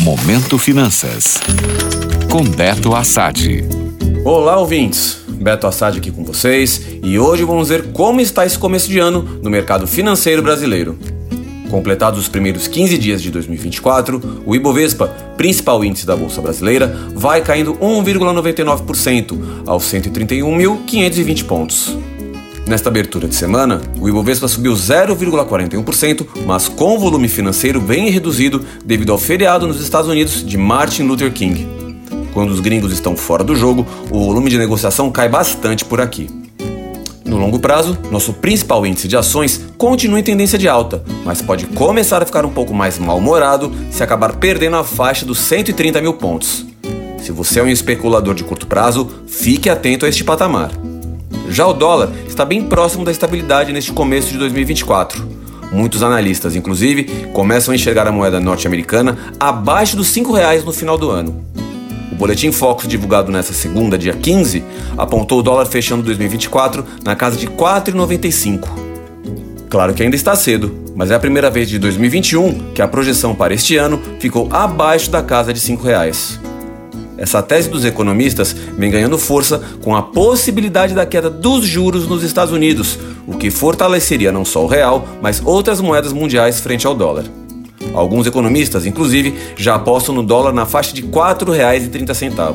Momento Finanças. Com Beto Assad. Olá, ouvintes. Beto Assad aqui com vocês e hoje vamos ver como está esse começo de ano no mercado financeiro brasileiro. Completados os primeiros 15 dias de 2024, o Ibovespa, principal índice da Bolsa Brasileira, vai caindo 1,99% aos 131.520 pontos. Nesta abertura de semana, o Ibovespa subiu 0,41%, mas com volume financeiro bem reduzido devido ao feriado nos Estados Unidos de Martin Luther King. Quando os gringos estão fora do jogo, o volume de negociação cai bastante por aqui. No longo prazo, nosso principal índice de ações continua em tendência de alta, mas pode começar a ficar um pouco mais mal-humorado se acabar perdendo a faixa dos 130 mil pontos. Se você é um especulador de curto prazo, fique atento a este patamar. Já o dólar está bem próximo da estabilidade neste começo de 2024. Muitos analistas, inclusive, começam a enxergar a moeda norte-americana abaixo dos R$ reais no final do ano. O boletim Focus divulgado nesta segunda, dia 15, apontou o dólar fechando 2024 na casa de R$ 4,95. Claro que ainda está cedo, mas é a primeira vez de 2021 que a projeção para este ano ficou abaixo da casa de 5 reais. Essa tese dos economistas vem ganhando força com a possibilidade da queda dos juros nos Estados Unidos, o que fortaleceria não só o real, mas outras moedas mundiais frente ao dólar. Alguns economistas, inclusive, já apostam no dólar na faixa de R$ 4,30.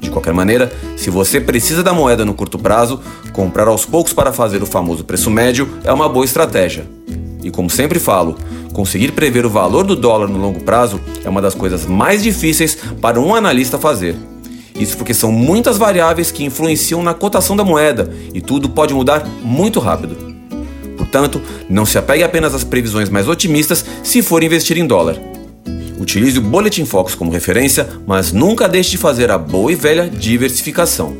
De qualquer maneira, se você precisa da moeda no curto prazo, comprar aos poucos para fazer o famoso preço médio é uma boa estratégia. E como sempre falo, conseguir prever o valor do dólar no longo prazo é uma das coisas mais difíceis para um analista fazer. Isso porque são muitas variáveis que influenciam na cotação da moeda e tudo pode mudar muito rápido. Portanto, não se apegue apenas às previsões mais otimistas se for investir em dólar. Utilize o Bulletin Focus como referência, mas nunca deixe de fazer a boa e velha diversificação.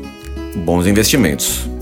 Bons investimentos.